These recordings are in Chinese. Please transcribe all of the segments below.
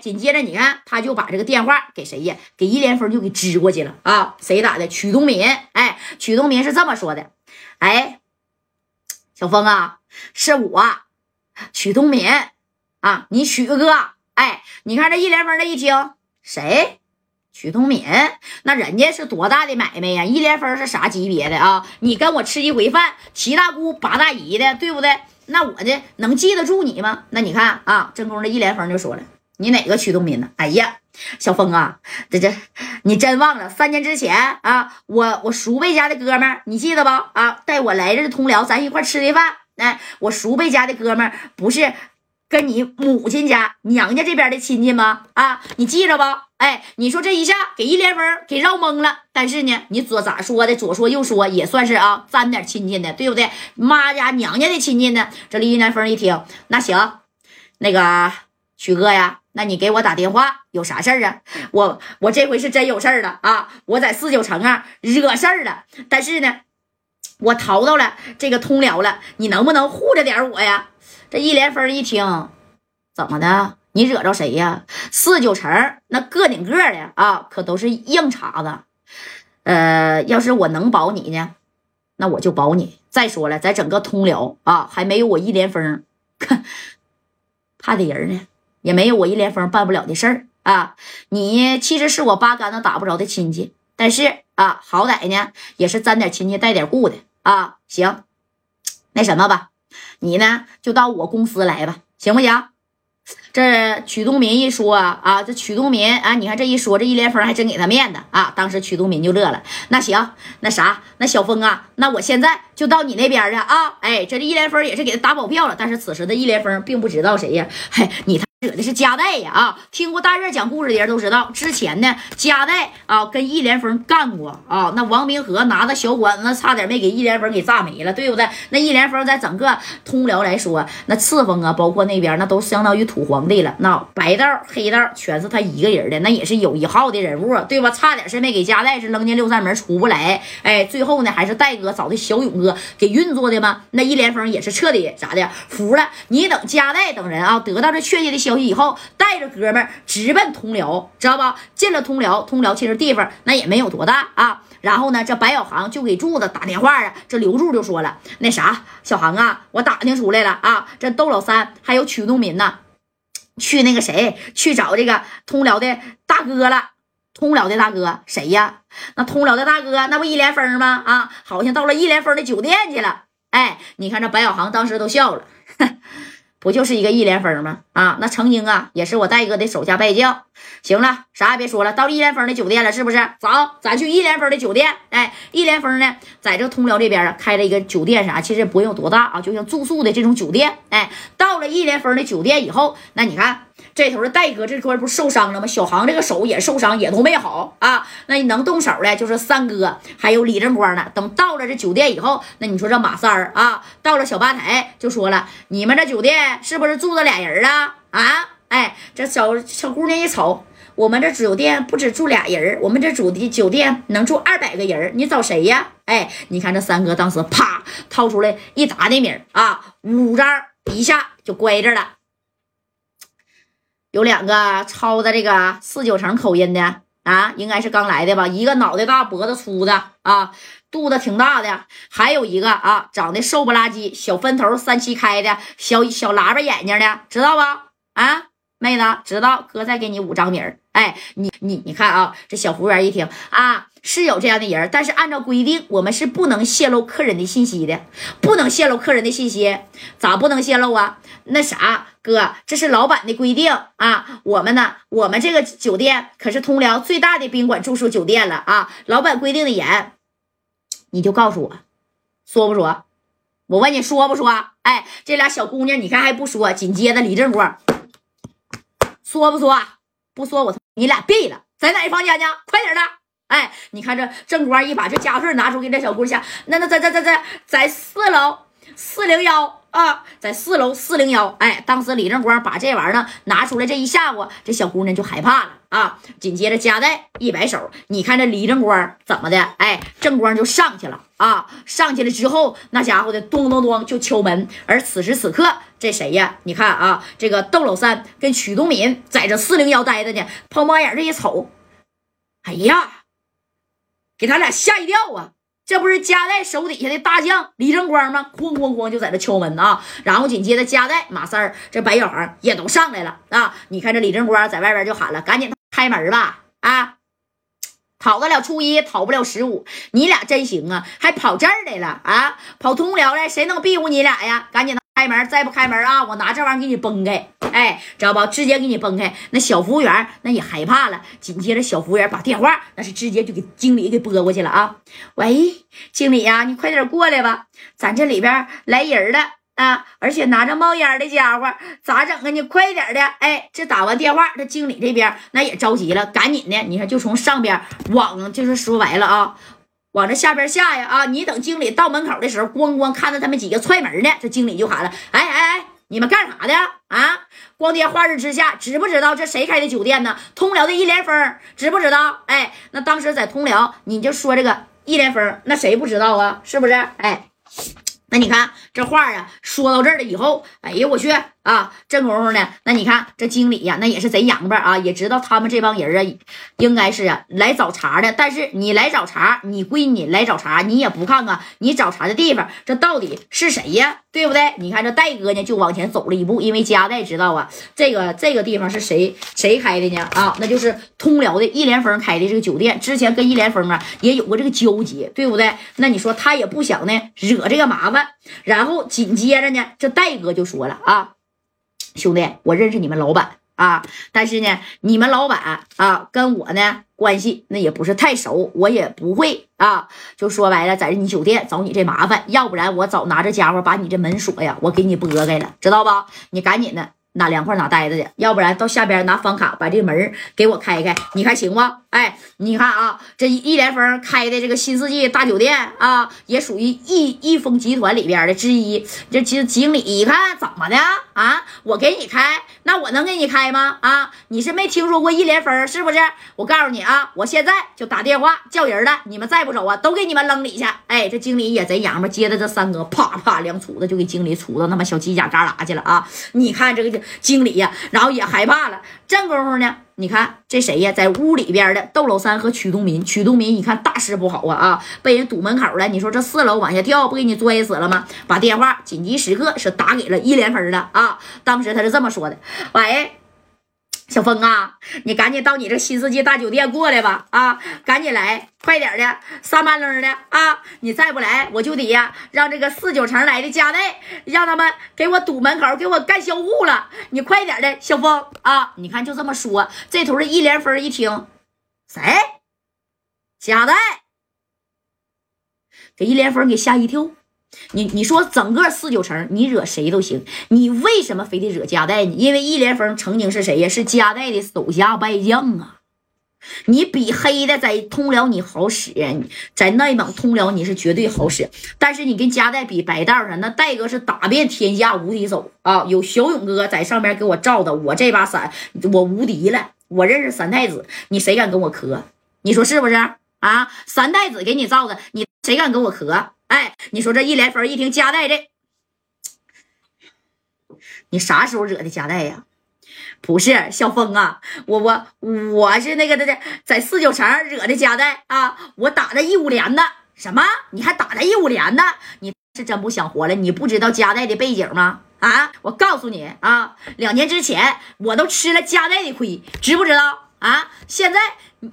紧接着你看，他就把这个电话给谁呀？给易连峰就给支过去了啊！谁打的？曲东民。哎，曲东民是这么说的：哎，小峰啊，是我，曲东民啊，你曲哥。哎，你看这易连峰这一听，谁？曲东敏，那人家是多大的买卖呀？易连峰是啥级别的啊？你跟我吃一回饭，七大姑八大姨的，对不对？那我这能记得住你吗？那你看啊，正宫的易连峰就说了：“你哪个曲东民呢？”哎呀，小峰啊，这这，你真忘了三年之前啊，我我叔辈家的哥们，你记得不？啊，带我来这通辽，咱一块吃的饭。哎，我叔辈家的哥们不是。跟你母亲家娘家这边的亲戚吗？啊，你记着吧。哎，你说这一下给一连峰给绕懵了。但是呢，你左咋说的？左说右说，也算是啊，沾点亲戚的，对不对？妈家娘家的亲戚呢？这李一连峰一听，那行，那个曲哥呀，那你给我打电话，有啥事儿啊？我我这回是真有事儿了啊！我在四九城啊惹事儿了，但是呢，我逃到了这个通辽了，你能不能护着点我呀？这易连峰一听，怎么的？你惹着谁呀？四九城那个顶个的啊，可都是硬茬子。呃，要是我能保你呢，那我就保你。再说了，在整个通辽啊，还没有我易连峰 怕的人呢，也没有我一连峰办不了的事儿啊。你其实是我八竿子打不着的亲戚，但是啊，好歹呢也是沾点亲戚带点故的啊。行，那什么吧。你呢，就到我公司来吧，行不行？这曲东民一说啊，这曲东民啊，你看这一说，这一连峰还真给他面子啊。当时曲东民就乐了。那行，那啥，那小峰啊，那我现在就到你那边去啊。哎，这一连峰也是给他打保票了。但是此时的一连峰并不知道谁呀，嘿，你他。惹的是加代呀啊！听过大热讲故事的人都知道，之前呢，加代啊跟易连峰干过啊。那王明和拿着小管子，差点没给易连峰给炸没了，对不对？那易连峰在整个通辽来说，那赤峰啊，包括那边那都相当于土皇帝了。那白道黑道全是他一个人的，那也是有一号的人物，对吧？差点是没给加代是扔进六扇门出不来。哎，最后呢，还是戴哥找的小勇哥给运作的嘛。那易连峰也是彻底咋的服了。你等加代等人啊，得到这确切的。消息以后，带着哥们直奔通辽，知道吧？进了通辽，通辽其实地方那也没有多大啊。然后呢，这白小航就给柱子打电话啊。这刘柱就说了：“那啥，小航啊，我打听出来了啊，这窦老三还有曲东民呢，去那个谁去找这个通辽的大哥了。通辽的大哥谁呀？那通辽的大哥那不一连峰吗？啊，好像到了一连峰的酒店去了。哎，你看这白小航当时都笑了。”不就是一个一连峰吗？啊，那曾经啊，也是我戴哥的手下败将。行了，啥也别说了，到一连峰的酒店了，是不是？走，咱去一连峰的酒店。哎，一连峰呢，在这通辽这边啊，开了一个酒店，啥其实不用多大啊，就像住宿的这种酒店。哎，到了一连峰的酒店以后，那你看。这头的戴哥这块不是受伤了吗？小航这个手也受伤，也都没好啊。那你能动手的，就是三哥还有李正光呢。等到了这酒店以后，那你说这马三儿啊，到了小吧台就说了：“你们这酒店是不是住着俩人啊？”啊，哎，这小小姑娘一瞅，我们这酒店不止住俩人，我们这主的酒店能住二百个人，你找谁呀？哎，你看这三哥当时啪掏出来一沓的名啊，五张一下就乖着了。有两个操的这个四九城口音的啊，应该是刚来的吧？一个脑袋大脖子粗的啊，肚子挺大的；还有一个啊，长得瘦不拉几，小分头三七开的小小喇叭眼睛的，知道吧？啊，妹子，知道？哥再给你五张名儿。哎，你你你看啊，这小服务员一听啊，是有这样的人，但是按照规定，我们是不能泄露客人的信息的，不能泄露客人的信息，咋不能泄露啊？那啥，哥，这是老板的规定啊。我们呢，我们这个酒店可是通辽最大的宾馆住宿酒店了啊，老板规定的严，你就告诉我，说不说？我问你说不说？哎，这俩小姑娘，你看还不说，紧接着李正光说不说？不说，我你俩毙了，在哪一房间呢？快点的！哎，你看这正光一把这家伙事拿出给这小姑娘，那那在在在在在四楼，四零幺啊，在四楼四零幺。哎，当时李正光把这玩意儿拿出来，这一吓唬这小姑娘就害怕了啊。紧接着夹带一摆手，你看这李正光怎么的？哎，正光就上去了啊。上去了之后，那家伙的咚咚咚就敲门。而此时此刻，这谁呀？你看啊，这个窦老三跟曲东敏在这四零幺待着呢。抛猫眼这一瞅，哎呀，给他俩吓一跳啊！这不是加代手底下的大将李正光吗？哐哐哐就在那敲门啊！然后紧接着加代、马三儿、这白小航也都上来了啊！你看这李正光在外边就喊了：“赶紧开门吧！啊，讨得了初一，讨不了十五，你俩真行啊！还跑这儿来了啊？跑通辽来，谁能庇护你俩呀？赶紧！”开门，再不开门啊！我拿这玩意儿给你崩开，哎，知道不？直接给你崩开。那小服务员那也害怕了。紧接着，小服务员把电话那是直接就给经理给拨过去了啊！喂，经理呀，你快点过来吧，咱这里边来人了啊！而且拿着冒烟的家伙咋整啊？你快点的！哎，这打完电话，这经理这边那也着急了，赶紧的，你看就从上边往，就是说白了啊。往这下边下呀啊！你等经理到门口的时候，咣咣看着他们几个踹门呢，这经理就喊了：“哎哎哎，你们干啥的啊？光天化日之下，知不知道这谁开的酒店呢？通辽的一连峰，知不知道？哎，那当时在通辽，你就说这个一连峰，那谁不知道啊？是不是？哎，那你看这话啊，说到这儿了以后，哎呀，我去！啊，这功夫呢，那你看这经理呀，那也是贼洋巴啊，也知道他们这帮人啊，应该是啊来找茬的。但是你来找茬，你闺女来找茬，你也不看看你找茬的地方，这到底是谁呀？对不对？你看这戴哥呢，就往前走了一步，因为加代知道啊，这个这个地方是谁谁开的呢？啊，那就是通辽的一连峰开的这个酒店，之前跟一连峰啊也有过这个交集，对不对？那你说他也不想呢惹这个麻烦，然后紧接着呢，这戴哥就说了啊。兄弟，我认识你们老板啊，但是呢，你们老板啊跟我呢关系那也不是太熟，我也不会啊，就说白了，在你酒店找你这麻烦，要不然我早拿着家伙把你这门锁呀，我给你拨开了，知道吧？你赶紧的。哪凉快哪待着去，要不然到下边拿房卡把这门给我开开，你看行不？哎，你看啊，这一连峰开的这个新世纪大酒店啊，也属于易易丰集团里边的之一。这经经理一看怎么的啊？我给你开，那我能给你开吗？啊，你是没听说过一连峰是不是？我告诉你啊，我现在就打电话叫人了，你们再不走啊，都给你们扔里去。哎，这经理也贼娘们，接着这三哥啪啪两杵子就给经理杵到那么小犄角旮旯去了啊！你看这个。经理呀，然后也害怕了。这功夫呢，你看这谁呀，在屋里边的窦老三和曲东民。曲东民一看大事不好啊啊，被人堵门口了。你说这四楼往下跳，不给你摔死了吗？把电话紧急时刻是打给了一连分的啊。当时他是这么说的：“喂。”小峰啊，你赶紧到你这新世纪大酒店过来吧！啊，赶紧来，快点的，三八楞的啊！你再不来，我就得呀，让这个四九城来的家内，让他们给我堵门口，给我干销户了！你快点的，小峰啊！你看就这么说，这头的一连峰一听，谁？家代，给一连峰给吓一跳。你你说整个四九城，你惹谁都行，你为什么非得惹加代呢？因为一连峰曾经是谁呀？是加代的手下败将啊！你比黑的在通辽你好使，在内蒙通辽你是绝对好使。但是你跟加代比白道上，那戴哥是打遍天下无敌手啊！有小勇哥在上面给我罩的，我这把伞我无敌了。我认识三太子，你谁敢跟我磕？你说是不是啊？三太子给你罩的，你谁敢跟我磕？哎，你说这一连峰一听加代这，你啥时候惹的加代呀？不是小峰啊，我我我是那个在在四九城惹的加代啊，我打的一五连的，什么？你还打的一五连的？你是真不想活了？你不知道加代的背景吗？啊，我告诉你啊，两年之前我都吃了加代的亏，知不知道？啊，现在你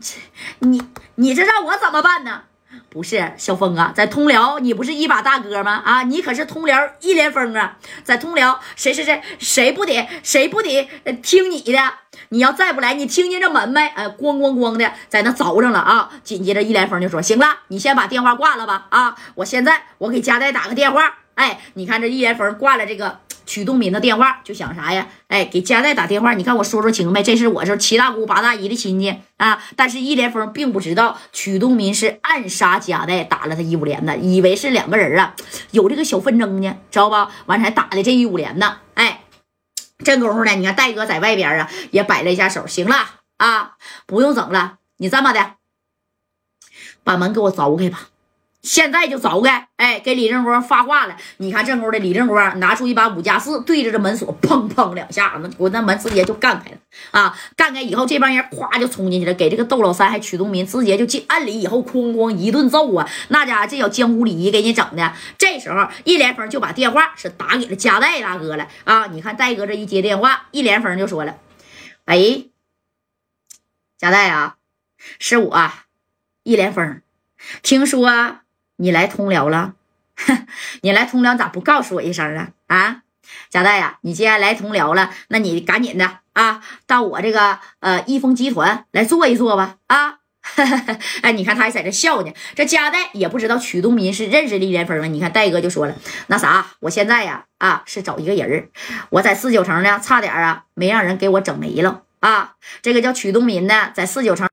你你这让我怎么办呢？不是小峰啊，在通辽你不是一把大哥吗？啊，你可是通辽一连峰啊，在通辽谁谁谁谁不得谁不得听你的？你要再不来，你听见这门没？哎，咣咣咣的在那凿上了啊！紧接着一连峰就说：“行了，你先把电话挂了吧。啊，我现在我给加代打个电话。哎，你看这一连峰挂了这个曲东民的电话，就想啥呀？哎，给加代打电话，你看我说说情呗，这是我这七大姑八大姨的亲戚啊。但是易连峰并不知道曲东民是暗杀加代打了他一五连的，以为是两个人啊有这个小纷争呢，知道吧？完才打的这一五连的。哎，这功夫呢，你看戴哥在外边啊也摆了一下手，行了啊，不用整了，你这么的，把门给我凿开吧。现在就凿开！哎，给李正光发话了。你看正宫的李正光拿出一把五加四，对着这门锁，砰砰两下，那我那门直接就干开了啊！干开以后，这帮人咵就冲进去了，给这个窦老三还曲东民直接就进暗里，以后哐哐一顿揍啊！那家伙这叫江湖礼仪给你整的。这时候，一连峰就把电话是打给了加代大哥了啊！你看戴哥这一接电话，一连峰就说了：“哎，加代啊，是我，一连峰，听说。”你来通辽了，你来通辽咋不告诉我一声啊？啊，贾代呀，你既然来通辽了，那你赶紧的啊，到我这个呃易丰集团来坐一坐吧啊！哎，你看他还在这笑呢。这贾代也不知道曲东民是认识李连峰吗。你看戴哥就说了，那啥，我现在呀啊是找一个人儿，我在四九城呢，差点啊没让人给我整没了啊。这个叫曲东民的，在四九城。